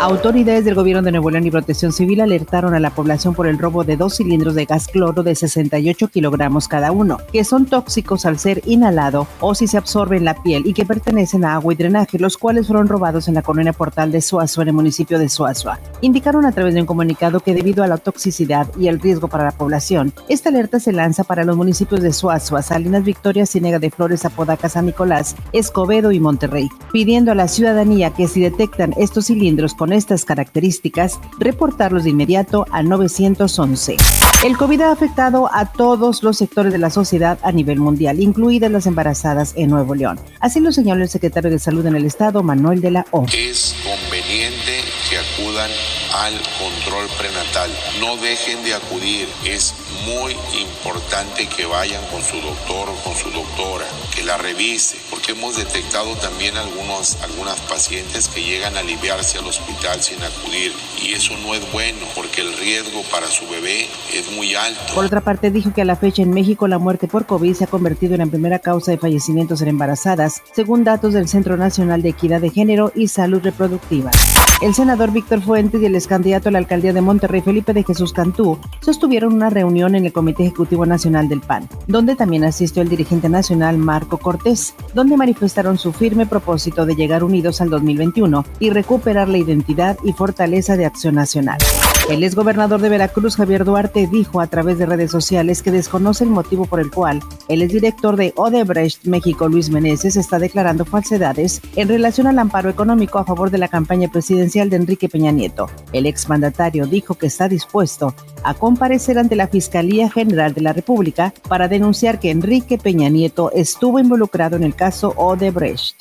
Autoridades del gobierno de Nuevo León y Protección Civil alertaron a la población por el robo de dos cilindros de gas cloro de 68 kilogramos cada uno, que son tóxicos al ser inhalado o si se absorbe en la piel y que pertenecen a agua y drenaje, los cuales fueron robados en la colonia Portal de Suazua, en el municipio de Suazua. Indicaron a través de un comunicado que debido a la toxicidad y el riesgo para la población, esta alerta se lanza para los municipios de Suazua, Salinas Victoria, Cinega de Flores, Apodaca, San Nicolás, Escobedo y Monterrey, pidiendo a la ciudadanía que si detectan estos cilindros con estas características, reportarlos de inmediato al 911. El COVID ha afectado a todos los sectores de la sociedad a nivel mundial, incluidas las embarazadas en Nuevo León. Así lo señaló el secretario de Salud en el Estado, Manuel de la O. Es conveniente que acudan al control prenatal. No dejen de acudir. Es muy importante que vayan con su doctor o con su doctora, que la revise, porque hemos detectado también algunos, algunas pacientes que llegan a aliviarse al hospital sin acudir. Y eso no es bueno, porque el riesgo para su bebé es muy alto. Por otra parte, dijo que a la fecha en México la muerte por COVID se ha convertido en la primera causa de fallecimientos en embarazadas, según datos del Centro Nacional de Equidad de Género y Salud Reproductiva. El senador Víctor Fuentes y el ex candidato a la alcaldía de Monterrey, Felipe de Jesús Cantú, sostuvieron una reunión en el Comité Ejecutivo Nacional del PAN, donde también asistió el dirigente nacional Marco Cortés, donde manifestaron su firme propósito de llegar unidos al 2021 y recuperar la identidad y fortaleza de Acción Nacional. El exgobernador de Veracruz, Javier Duarte, dijo a través de redes sociales que desconoce el motivo por el cual el exdirector de Odebrecht México, Luis Meneses, está declarando falsedades en relación al amparo económico a favor de la campaña presidencial de Enrique Peña Nieto. El exmandatario dijo que está dispuesto a comparecer ante la Fiscalía General de la República para denunciar que Enrique Peña Nieto estuvo involucrado en el caso Odebrecht.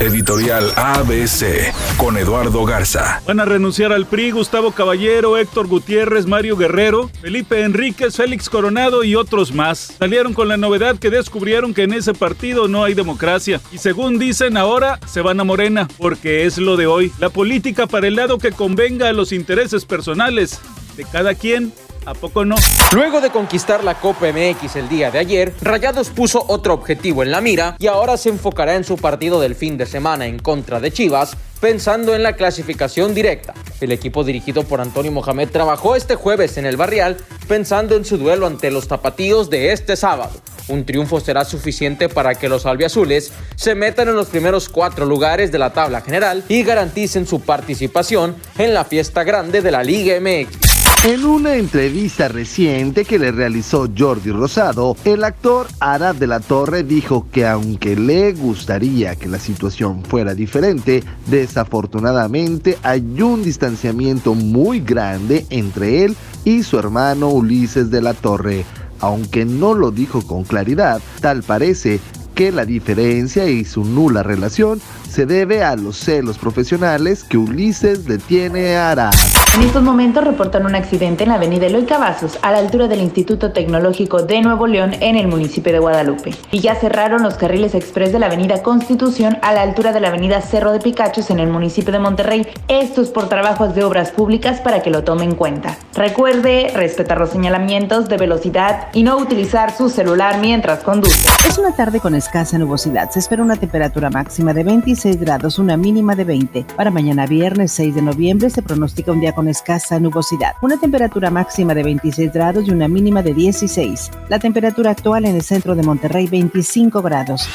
Editorial ABC con Eduardo Garza. Van a renunciar al PRI Gustavo Caballero, Héctor Gutiérrez, Mario Guerrero, Felipe Enríquez, Félix Coronado y otros más. Salieron con la novedad que descubrieron que en ese partido no hay democracia. Y según dicen ahora, se van a Morena, porque es lo de hoy. La política para el lado que convenga a los intereses personales de cada quien ¿A poco no? Luego de conquistar la Copa MX el día de ayer, Rayados puso otro objetivo en la mira y ahora se enfocará en su partido del fin de semana en contra de Chivas, pensando en la clasificación directa. El equipo dirigido por Antonio Mohamed trabajó este jueves en el Barrial pensando en su duelo ante los tapatíos de este sábado. Un triunfo será suficiente para que los albiazules se metan en los primeros cuatro lugares de la tabla general y garanticen su participación en la fiesta grande de la Liga MX. En una entrevista reciente que le realizó Jordi Rosado, el actor Arad de la Torre dijo que aunque le gustaría que la situación fuera diferente, desafortunadamente hay un distanciamiento muy grande entre él y su hermano Ulises de la Torre. Aunque no lo dijo con claridad, tal parece que la diferencia y su nula relación se debe a los celos profesionales que Ulises le tiene a Arad. En estos momentos reportan un accidente en la avenida Eloy Cavazos, a la altura del Instituto Tecnológico de Nuevo León, en el municipio de Guadalupe. Y ya cerraron los carriles express de la avenida Constitución, a la altura de la avenida Cerro de Picachos, en el municipio de Monterrey. Esto es por trabajos de obras públicas para que lo tomen en cuenta. Recuerde respetar los señalamientos de velocidad y no utilizar su celular mientras conduce. Es una tarde con escasa nubosidad. Se espera una temperatura máxima de 26 grados, una mínima de 20. Para mañana viernes 6 de noviembre se pronostica un día escasa nubosidad. Una temperatura máxima de 26 grados y una mínima de 16. La temperatura actual en el centro de Monterrey 25 grados.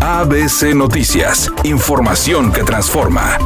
ABC Noticias, información que transforma.